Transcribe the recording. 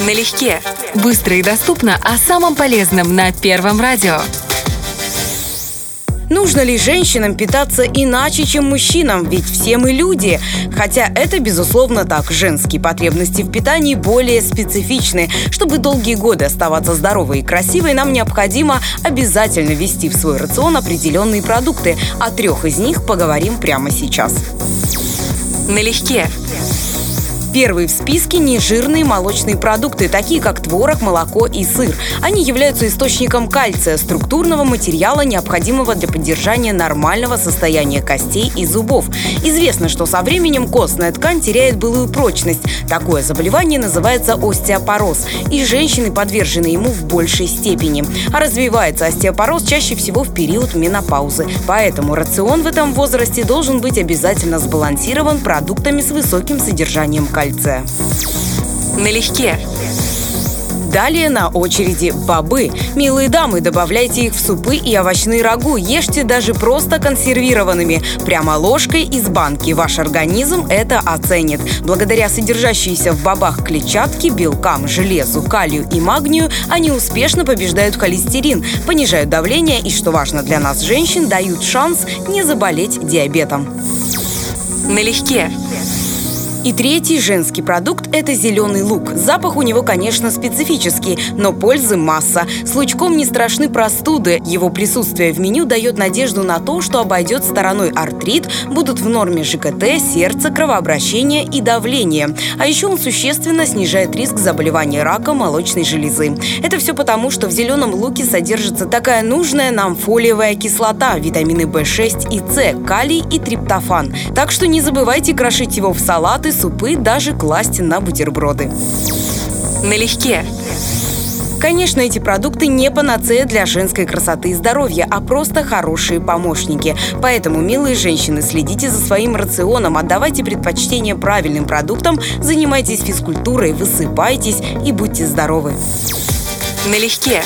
Налегке. Быстро и доступно о самом полезном на Первом радио. Нужно ли женщинам питаться иначе, чем мужчинам? Ведь все мы люди. Хотя это, безусловно, так. Женские потребности в питании более специфичны. Чтобы долгие годы оставаться здоровой и красивой, нам необходимо обязательно ввести в свой рацион определенные продукты. О трех из них поговорим прямо сейчас. Налегке. Первые в списке нежирные молочные продукты, такие как творог, молоко и сыр. Они являются источником кальция, структурного материала, необходимого для поддержания нормального состояния костей и зубов. Известно, что со временем костная ткань теряет былую прочность. Такое заболевание называется остеопороз, и женщины подвержены ему в большей степени. А развивается остеопороз чаще всего в период менопаузы. Поэтому рацион в этом возрасте должен быть обязательно сбалансирован продуктами с высоким содержанием кальция кальция. Налегке. Далее на очереди бобы. Милые дамы, добавляйте их в супы и овощные рагу. Ешьте даже просто консервированными. Прямо ложкой из банки. Ваш организм это оценит. Благодаря содержащейся в бобах клетчатке, белкам, железу, калию и магнию, они успешно побеждают холестерин, понижают давление и, что важно для нас, женщин, дают шанс не заболеть диабетом. Налегке. И третий женский продукт – это зеленый лук. Запах у него, конечно, специфический, но пользы масса. С лучком не страшны простуды. Его присутствие в меню дает надежду на то, что обойдет стороной артрит, будут в норме ЖКТ, сердце, кровообращение и давление. А еще он существенно снижает риск заболевания рака молочной железы. Это все потому, что в зеленом луке содержится такая нужная нам фолиевая кислота, витамины В6 и С, калий и триптофан. Так что не забывайте крошить его в салаты, супы, даже класть на бутерброды. Налегке. Конечно, эти продукты не панацея для женской красоты и здоровья, а просто хорошие помощники. Поэтому, милые женщины, следите за своим рационом, отдавайте предпочтение правильным продуктам, занимайтесь физкультурой, высыпайтесь и будьте здоровы. Налегке.